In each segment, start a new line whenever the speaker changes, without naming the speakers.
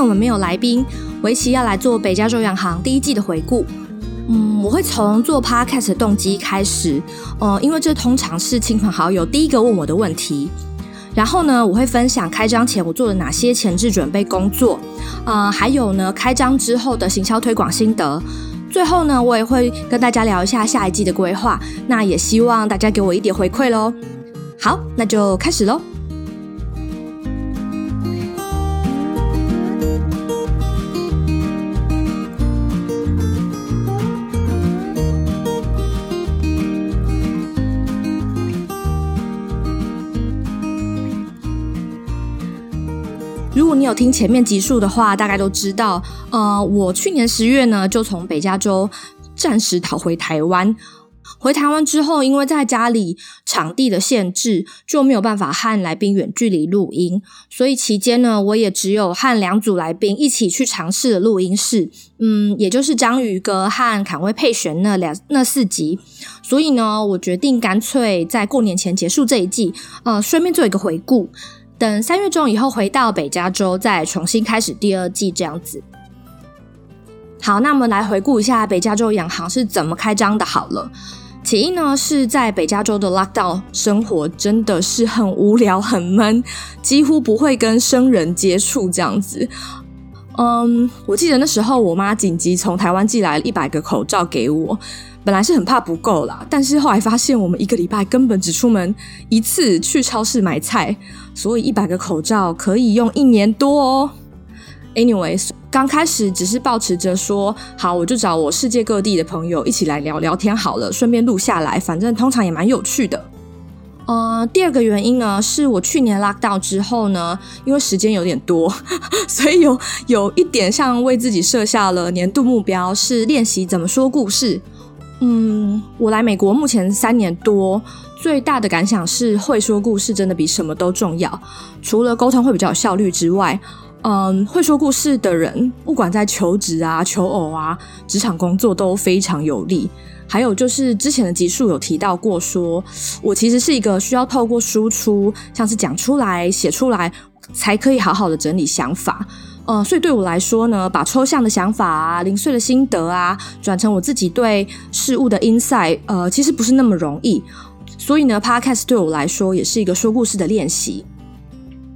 天我们没有来宾，薇琪要来做北加州洋行第一季的回顾。嗯，我会从做 Podcast 的动机开始，呃，因为这通常是亲朋好友第一个问我的问题。然后呢，我会分享开张前我做了哪些前置准备工作，呃，还有呢，开张之后的行销推广心得。最后呢，我也会跟大家聊一下下一季的规划。那也希望大家给我一点回馈喽。好，那就开始喽。你有听前面集数的话，大概都知道，呃，我去年十月呢就从北加州暂时逃回台湾。回台湾之后，因为在家里场地的限制，就没有办法和来宾远距离录音，所以期间呢，我也只有和两组来宾一起去尝试了录音室，嗯，也就是章鱼哥和坎威佩璇那两那四集。所以呢，我决定干脆在过年前结束这一季，呃，顺便做一个回顾。等三月中以后回到北加州，再重新开始第二季这样子。好，那我们来回顾一下北加州洋行是怎么开张的。好了，起因呢是在北加州的 lockdown 生活真的是很无聊、很闷，几乎不会跟生人接触这样子。嗯，我记得那时候我妈紧急从台湾寄来了一百个口罩给我。本来是很怕不够啦，但是后来发现我们一个礼拜根本只出门一次去超市买菜，所以一百个口罩可以用一年多哦。Anyways，刚开始只是抱持着说好，我就找我世界各地的朋友一起来聊聊天好了，顺便录下来，反正通常也蛮有趣的。呃，第二个原因呢，是我去年拉到之后呢，因为时间有点多，所以有有一点像为自己设下了年度目标，是练习怎么说故事。嗯，我来美国目前三年多，最大的感想是会说故事真的比什么都重要。除了沟通会比较有效率之外，嗯，会说故事的人，不管在求职啊、求偶啊、职场工作都非常有利。还有就是之前的集数有提到过说，我其实是一个需要透过输出，像是讲出来、写出来，才可以好好的整理想法。呃，所以对我来说呢，把抽象的想法啊、零碎的心得啊，转成我自己对事物的 insight，呃，其实不是那么容易。所以呢，podcast 对我来说也是一个说故事的练习。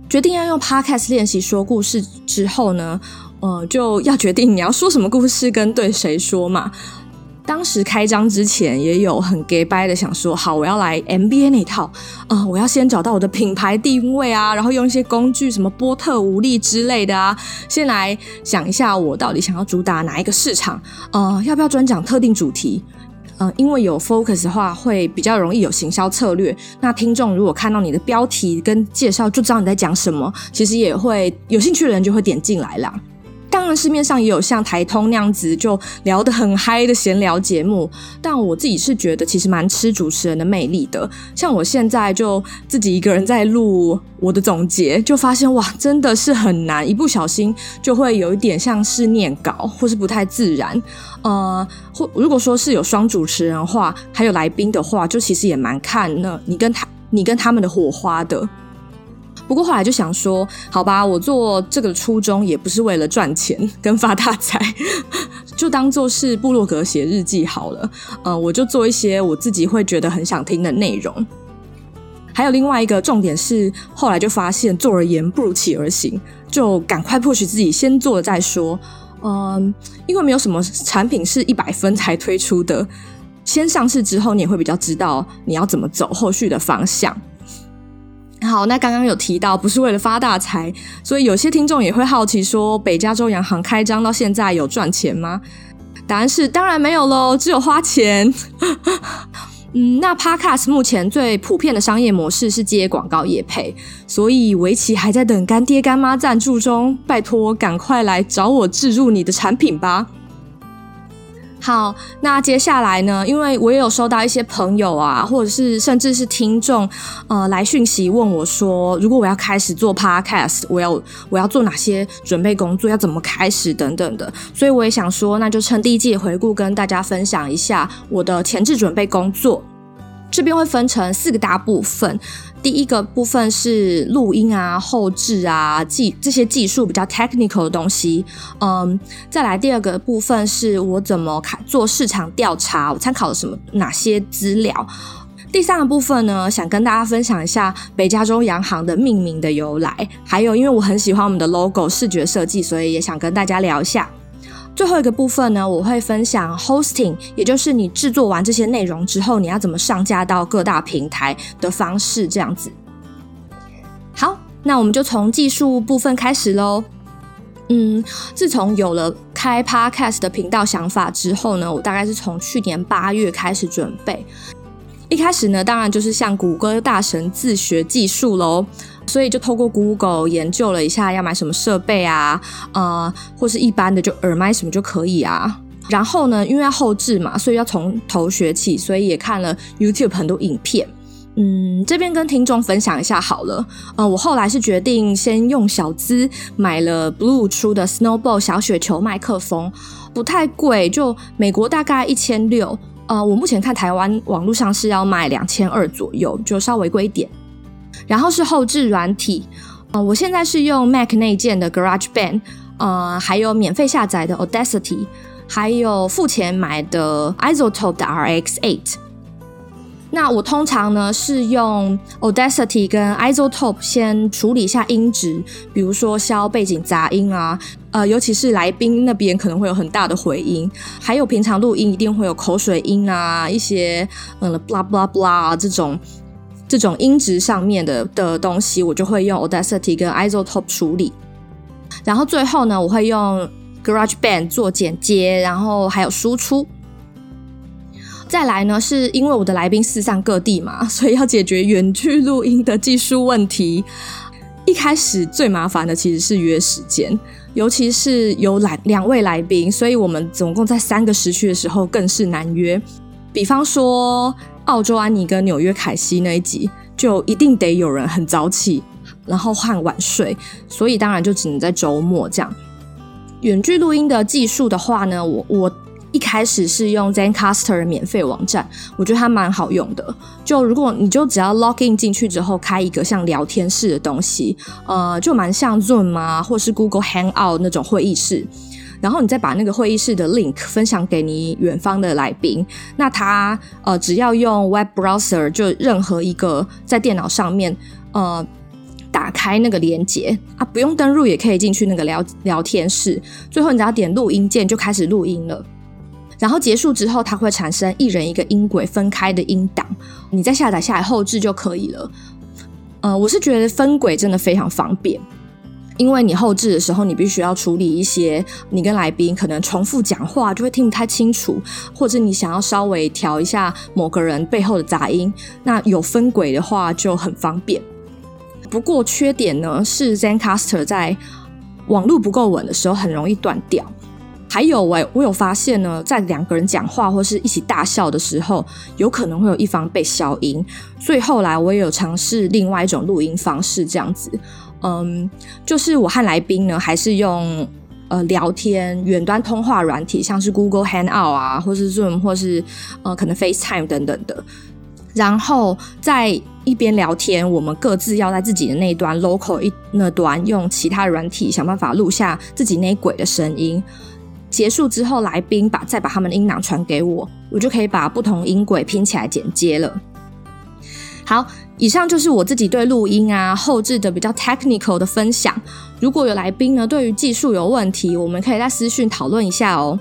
决定要用 podcast 练习说故事之后呢，呃，就要决定你要说什么故事跟对谁说嘛。当时开张之前也有很假掰的想说，好，我要来 MBA 那套啊、我要先找到我的品牌定位啊，然后用一些工具，什么波特五力之类的啊，先来想一下我到底想要主打哪一个市场，呃，要不要专讲特定主题？呃，因为有 focus 的话，会比较容易有行销策略。那听众如果看到你的标题跟介绍，就知道你在讲什么，其实也会有兴趣的人就会点进来啦。当然，市面上也有像台通那样子就聊得很嗨的闲聊节目，但我自己是觉得其实蛮吃主持人的魅力的。像我现在就自己一个人在录我的总结，就发现哇，真的是很难，一不小心就会有一点像是念稿，或是不太自然。呃，或如果说是有双主持人的话，还有来宾的话，就其实也蛮看那你跟他，你跟他们的火花的。不过后来就想说，好吧，我做这个初衷也不是为了赚钱跟发大财，就当做是部落格写日记好了。呃，我就做一些我自己会觉得很想听的内容。还有另外一个重点是，后来就发现坐而言不如起而行，就赶快迫使自己先做了再说。嗯、因为没有什么产品是一百分才推出的，先上市之后，你也会比较知道你要怎么走后续的方向。好，那刚刚有提到不是为了发大财，所以有些听众也会好奇说，北加州洋行开张到现在有赚钱吗？答案是当然没有喽，只有花钱。嗯，那 Podcast 目前最普遍的商业模式是接广告业配，所以维琪还在等干爹干妈赞助中，拜托赶快来找我置入你的产品吧。好，那接下来呢？因为我也有收到一些朋友啊，或者是甚至是听众，呃，来讯息问我说，如果我要开始做 Podcast，我要我要做哪些准备工作，要怎么开始等等的。所以我也想说，那就趁第一季回顾，跟大家分享一下我的前置准备工作。这边会分成四个大部分，第一个部分是录音啊、后置啊、技这些技术比较 technical 的东西，嗯，再来第二个部分是我怎么看做市场调查，我参考了什么哪些资料，第三个部分呢，想跟大家分享一下北加州洋行的命名的由来，还有因为我很喜欢我们的 logo 视觉设计，所以也想跟大家聊一下。最后一个部分呢，我会分享 hosting，也就是你制作完这些内容之后，你要怎么上架到各大平台的方式，这样子。好，那我们就从技术部分开始喽。嗯，自从有了开 podcast 的频道想法之后呢，我大概是从去年八月开始准备。一开始呢，当然就是向谷歌大神自学技术喽。所以就透过 Google 研究了一下要买什么设备啊，呃，或是一般的就耳麦什么就可以啊。然后呢，因为要后置嘛，所以要从头学起，所以也看了 YouTube 很多影片。嗯，这边跟听众分享一下好了。呃，我后来是决定先用小资买了 Blue 出的 Snowball 小雪球麦克风，不太贵，就美国大概一千六。呃，我目前看台湾网络上是要卖两千二左右，就稍微贵一点。然后是后置软体，呃，我现在是用 Mac 内建的 GarageBand，呃，还有免费下载的 Audacity，还有付钱买的 Isotope 的 RX8。那我通常呢是用 Audacity 跟 Isotope 先处理一下音质，比如说消背景杂音啊，呃，尤其是来宾那边可能会有很大的回音，还有平常录音一定会有口水音啊，一些嗯 blah blah blah 这种。这种音质上面的的东西，我就会用 Audacity 跟 iZotope 处理。然后最后呢，我会用 GarageBand 做剪接，然后还有输出。再来呢，是因为我的来宾四散各地嘛，所以要解决远距录音的技术问题。一开始最麻烦的其实是约时间，尤其是有两两位来宾，所以我们总共在三个时区的时候更是难约。比方说。澳洲安妮跟纽约凯西那一集，就一定得有人很早起，然后换晚睡，所以当然就只能在周末这样。远距录音的技术的话呢，我我一开始是用 Zencaster 免费网站，我觉得它蛮好用的。就如果你就只要 log in 进去之后，开一个像聊天室的东西，呃，就蛮像 Zoom 啊，或是 Google Hangout 那种会议室。然后你再把那个会议室的 link 分享给你远方的来宾，那他呃只要用 web browser 就任何一个在电脑上面呃打开那个连接啊，不用登入也可以进去那个聊聊天室。最后你只要点录音键就开始录音了。然后结束之后，它会产生一人一个音轨分开的音档，你再下载下来后置就可以了。呃，我是觉得分轨真的非常方便。因为你后置的时候，你必须要处理一些你跟来宾可能重复讲话，就会听不太清楚，或者你想要稍微调一下某个人背后的杂音，那有分轨的话就很方便。不过缺点呢是，Zencaster 在网络不够稳的时候很容易断掉。还有我我有发现呢，在两个人讲话或是一起大笑的时候，有可能会有一方被消音，所以后来我也有尝试另外一种录音方式，这样子。嗯，就是我和来宾呢，还是用呃聊天远端通话软体，像是 Google Hangout 啊，或是 Zoom，或是呃可能 FaceTime 等等的。然后在一边聊天，我们各自要在自己的那一端 local 一那端用其他软体想办法录下自己那轨的声音。结束之后，来宾把再把他们的音档传给我，我就可以把不同音轨拼起来剪接了。好，以上就是我自己对录音啊后置的比较 technical 的分享。如果有来宾呢，对于技术有问题，我们可以在私讯讨论一下哦。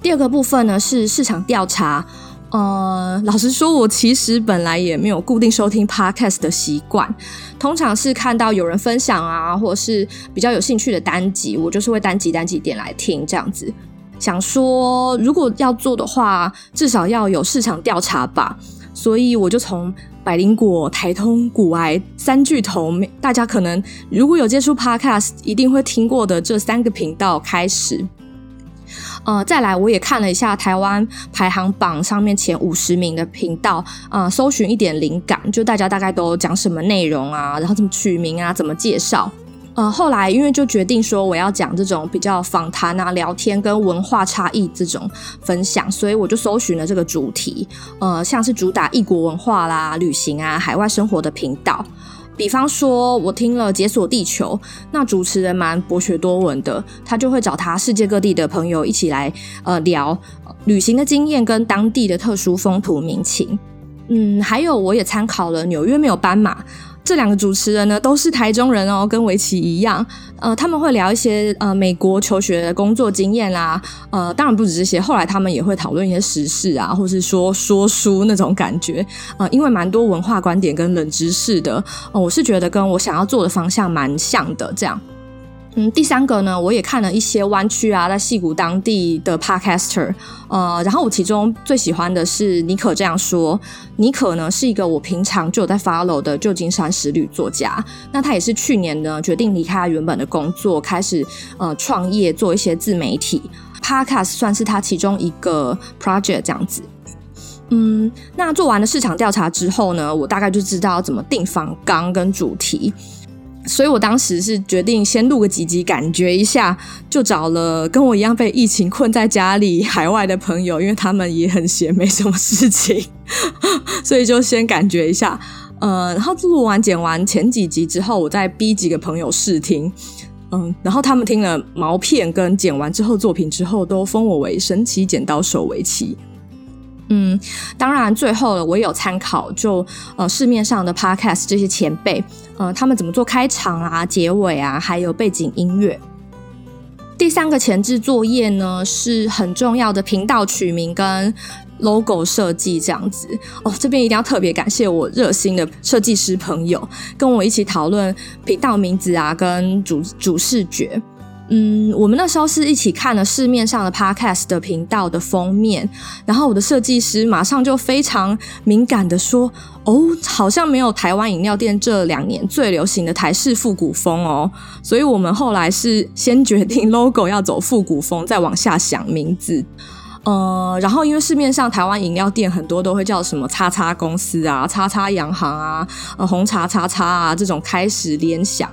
第二个部分呢是市场调查。呃，老实说，我其实本来也没有固定收听 podcast 的习惯，通常是看到有人分享啊，或是比较有兴趣的单集，我就是会单集单集点来听这样子。想说如果要做的话，至少要有市场调查吧。所以我就从百灵果、台通、股癌三巨头，大家可能如果有接触 Podcast，一定会听过的这三个频道开始。呃，再来我也看了一下台湾排行榜上面前五十名的频道，呃，搜寻一点灵感，就大家大概都讲什么内容啊，然后怎么取名啊，怎么介绍。呃，后来因为就决定说我要讲这种比较访谈啊、聊天跟文化差异这种分享，所以我就搜寻了这个主题。呃，像是主打异国文化啦、旅行啊、海外生活的频道。比方说，我听了《解锁地球》，那主持人蛮博学多闻的，他就会找他世界各地的朋友一起来呃聊旅行的经验跟当地的特殊风土民情。嗯，还有我也参考了《纽约没有斑马》。这两个主持人呢，都是台中人哦，跟围棋一样。呃，他们会聊一些呃美国求学的工作经验啦。呃，当然不止这些，后来他们也会讨论一些时事啊，或是说说书那种感觉。呃，因为蛮多文化观点跟冷知识的，呃，我是觉得跟我想要做的方向蛮像的，这样。嗯，第三个呢，我也看了一些湾区啊，在矽谷当地的 podcaster，呃，然后我其中最喜欢的是尼可这样说。尼可呢是一个我平常就有在 follow 的旧金山食旅作家，那他也是去年呢决定离开原本的工作，开始呃创业做一些自媒体 podcast，算是他其中一个 project 这样子。嗯，那做完了市场调查之后呢，我大概就知道怎么定访纲跟主题。所以我当时是决定先录个几集，感觉一下，就找了跟我一样被疫情困在家里海外的朋友，因为他们也很闲，没什么事情，所以就先感觉一下。呃，然后录完剪完前几集之后，我再逼几个朋友试听，嗯，然后他们听了毛片跟剪完之后作品之后，都封我为神奇剪刀手维琪。嗯，当然，最后了，我也有参考，就呃市面上的 podcast 这些前辈，呃，他们怎么做开场啊、结尾啊，还有背景音乐。第三个前置作业呢，是很重要的频道取名跟 logo 设计这样子。哦，这边一定要特别感谢我热心的设计师朋友，跟我一起讨论频道名字啊，跟主主视觉。嗯，我们那时候是一起看了市面上的 podcast 的频道的封面，然后我的设计师马上就非常敏感的说：“哦，好像没有台湾饮料店这两年最流行的台式复古风哦。”所以我们后来是先决定 logo 要走复古风，再往下想名字。呃，然后因为市面上台湾饮料店很多都会叫什么叉叉公司啊、叉叉洋行啊、呃、红茶叉叉啊这种开始联想，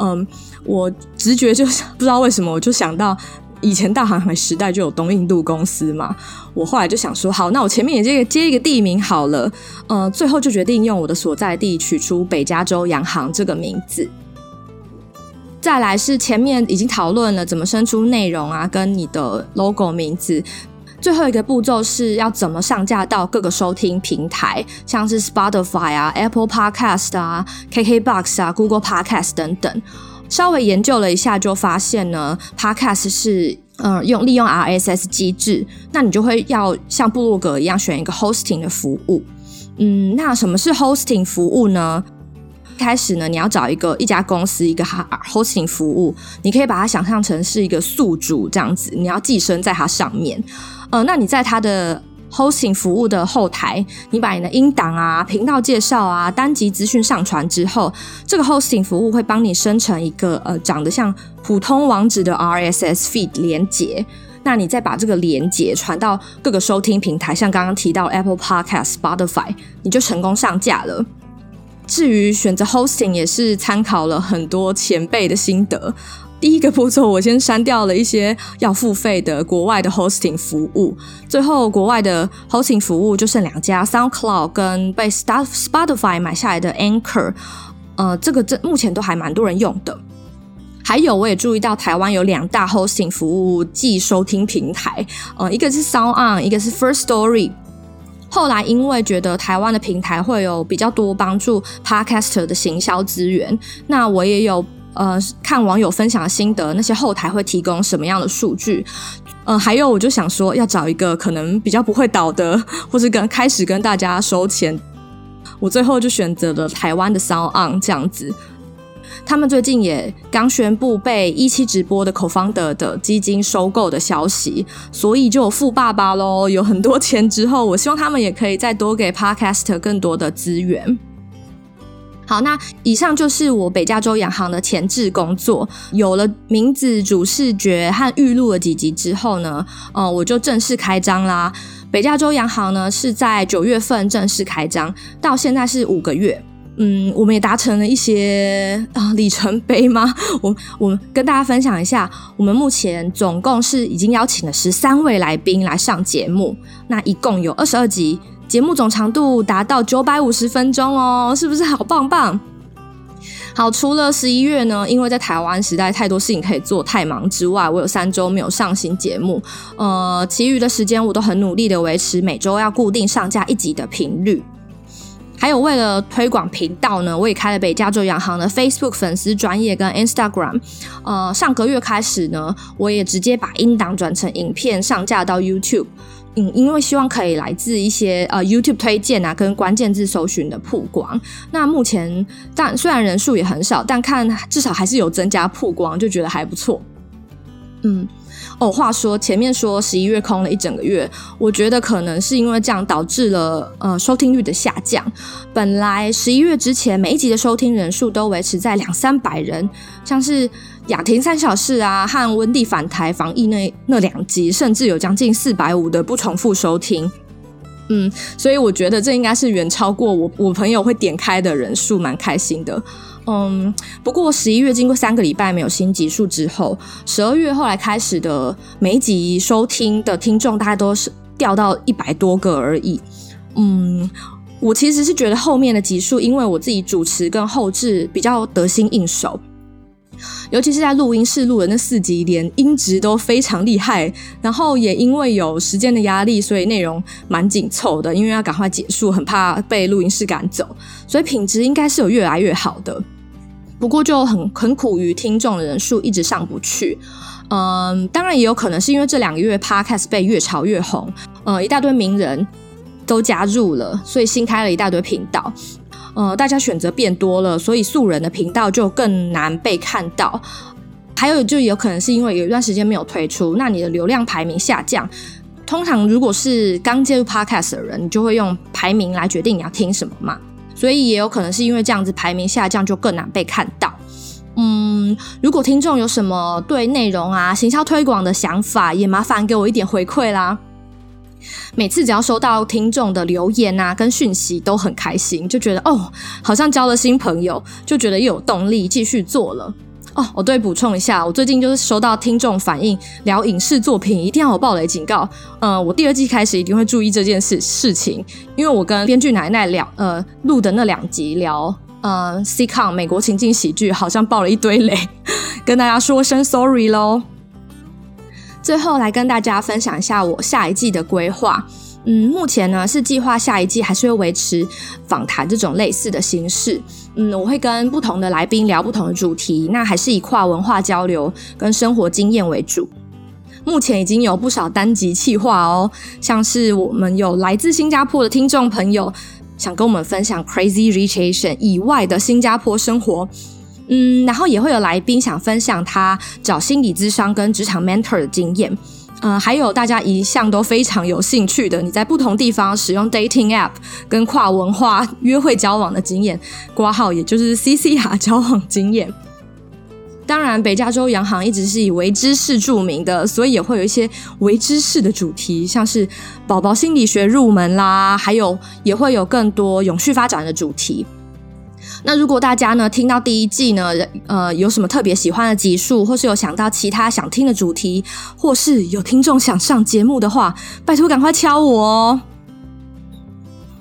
嗯、我直觉就是不知道为什么，我就想到以前大航海时代就有东印度公司嘛。我后来就想说，好，那我前面也接个接一个地名好了。呃，最后就决定用我的所在地取出北加州洋行这个名字。再来是前面已经讨论了怎么生出内容啊，跟你的 logo 名字。最后一个步骤是要怎么上架到各个收听平台，像是 Spotify 啊、Apple Podcast 啊、KKBox 啊、Google Podcast 等等。稍微研究了一下，就发现呢，Podcast 是嗯、呃、用利用 RSS 机制，那你就会要像部落格一样选一个 hosting 的服务。嗯，那什么是 hosting 服务呢？开始呢，你要找一个一家公司一个 hosting 服务，你可以把它想象成是一个宿主这样子，你要寄生在它上面。呃，那你在它的 hosting 服务的后台，你把你的音档啊、频道介绍啊、单集资讯上传之后，这个 hosting 服务会帮你生成一个呃长得像普通网址的 RSS feed 连接。那你再把这个连接传到各个收听平台，像刚刚提到 Apple Podcast、Spotify，你就成功上架了。至于选择 hosting，也是参考了很多前辈的心得。第一个步骤，我先删掉了一些要付费的国外的 hosting 服务，最后国外的 hosting 服务就剩两家，SoundCloud 跟被 Star Spotify 买下来的 Anchor，呃，这个这目前都还蛮多人用的。还有，我也注意到台湾有两大 hosting 服务即收听平台，呃，一个是 SoundOn，一个是 Firstory。后来因为觉得台湾的平台会有比较多帮助 Podcaster 的行销资源，那我也有。呃，看网友分享的心得，那些后台会提供什么样的数据？呃，还有我就想说，要找一个可能比较不会倒的，或是跟开始跟大家收钱。我最后就选择了台湾的 SoundOn 这样子。他们最近也刚宣布被一期直播的 co-founder 的基金收购的消息，所以就有富爸爸喽，有很多钱之后，我希望他们也可以再多给 Podcast 更多的资源。好，那以上就是我北加州洋行的前置工作。有了名字、主视觉和预录了几集之后呢，呃，我就正式开张啦。北加州洋行呢是在九月份正式开张，到现在是五个月。嗯，我们也达成了一些啊里程碑吗？我我跟大家分享一下，我们目前总共是已经邀请了十三位来宾来上节目，那一共有二十二集。节目总长度达到九百五十分钟哦，是不是好棒棒？好，除了十一月呢，因为在台湾实在太多事情可以做，太忙之外，我有三周没有上新节目。呃，其余的时间我都很努力的维持每周要固定上架一集的频率。还有为了推广频道呢，我也开了北加州洋行的 Facebook 粉丝专业跟 Instagram。呃，上个月开始呢，我也直接把音档转成影片上架到 YouTube。嗯，因为希望可以来自一些呃 YouTube 推荐啊，跟关键字搜寻的曝光。那目前但虽然人数也很少，但看至少还是有增加曝光，就觉得还不错。嗯，哦，话说前面说十一月空了一整个月，我觉得可能是因为这样导致了呃收听率的下降。本来十一月之前每一集的收听人数都维持在两三百人，像是。雅婷三小事啊，和温蒂返台防疫那那两集，甚至有将近四百五的不重复收听，嗯，所以我觉得这应该是远超过我我朋友会点开的人数，蛮开心的，嗯。不过十一月经过三个礼拜没有新集数之后，十二月后来开始的每一集收听的听众大概都是掉到一百多个而已，嗯，我其实是觉得后面的集数，因为我自己主持跟后制比较得心应手。尤其是在录音室录的那四集，连音质都非常厉害。然后也因为有时间的压力，所以内容蛮紧凑的，因为要赶快结束，很怕被录音室赶走，所以品质应该是有越来越好的。不过就很很苦于听众的人数一直上不去。嗯，当然也有可能是因为这两个月 Podcast 被越炒越红，嗯，一大堆名人都加入了，所以新开了一大堆频道。呃，大家选择变多了，所以素人的频道就更难被看到。还有，就有可能是因为有一段时间没有推出，那你的流量排名下降。通常如果是刚接入 Podcast 的人，你就会用排名来决定你要听什么嘛。所以也有可能是因为这样子排名下降，就更难被看到。嗯，如果听众有什么对内容啊、行销推广的想法，也麻烦给我一点回馈啦。每次只要收到听众的留言啊，跟讯息都很开心，就觉得哦，好像交了新朋友，就觉得又有动力继续做了。哦，我对补充一下，我最近就是收到听众反映，聊影视作品一定要有暴雷警告。呃，我第二季开始一定会注意这件事事情，因为我跟编剧奶奶聊，呃，录的那两集聊，呃，sitcom 美国情境喜剧，好像爆了一堆雷，跟大家说声 sorry 喽。最后来跟大家分享一下我下一季的规划。嗯，目前呢是计划下一季还是会维持访谈这种类似的形式。嗯，我会跟不同的来宾聊不同的主题，那还是以跨文化交流跟生活经验为主。目前已经有不少单集企划哦，像是我们有来自新加坡的听众朋友想跟我们分享 Crazy Rich Asian 以外的新加坡生活。嗯，然后也会有来宾想分享他找心理咨商跟职场 mentor 的经验，嗯、呃，还有大家一向都非常有兴趣的，你在不同地方使用 dating app 跟跨文化约会交往的经验，括号也就是 CCR 交往经验。当然，北加州洋行一直是以微知识著名的，所以也会有一些微知识的主题，像是宝宝心理学入门啦，还有也会有更多永续发展的主题。那如果大家呢听到第一季呢，呃，有什么特别喜欢的集数，或是有想到其他想听的主题，或是有听众想上节目的话，拜托赶快敲我哦。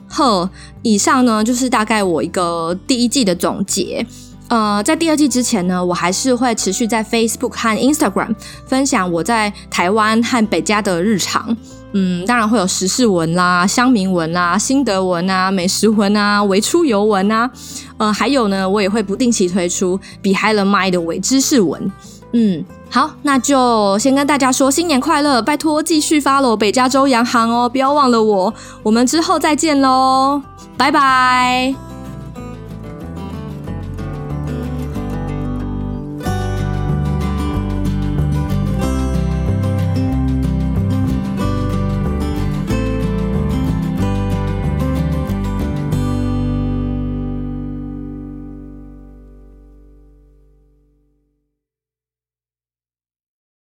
呵，以上呢就是大概我一个第一季的总结。呃，在第二季之前呢，我还是会持续在 Facebook 和 Instagram 分享我在台湾和北加的日常。嗯，当然会有时事文啦、乡民文啦、心得文啊、美食文啊、微出游文啊。呃，还有呢，我也会不定期推出 Behind Mic 的伪知识文。嗯，好，那就先跟大家说新年快乐，拜托继续发喽北加州洋行哦，不要忘了我。我们之后再见喽，拜拜。